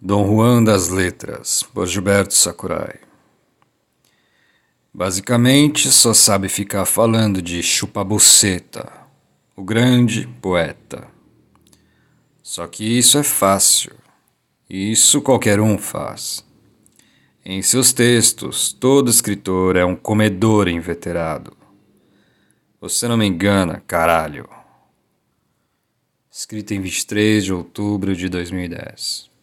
Dom Juan das Letras, por Gilberto Sakurai. Basicamente, só sabe ficar falando de chupabuceta, o grande poeta. Só que isso é fácil. Isso qualquer um faz. Em seus textos, todo escritor é um comedor inveterado. Você não me engana, caralho. Escrito em 23 de outubro de 2010.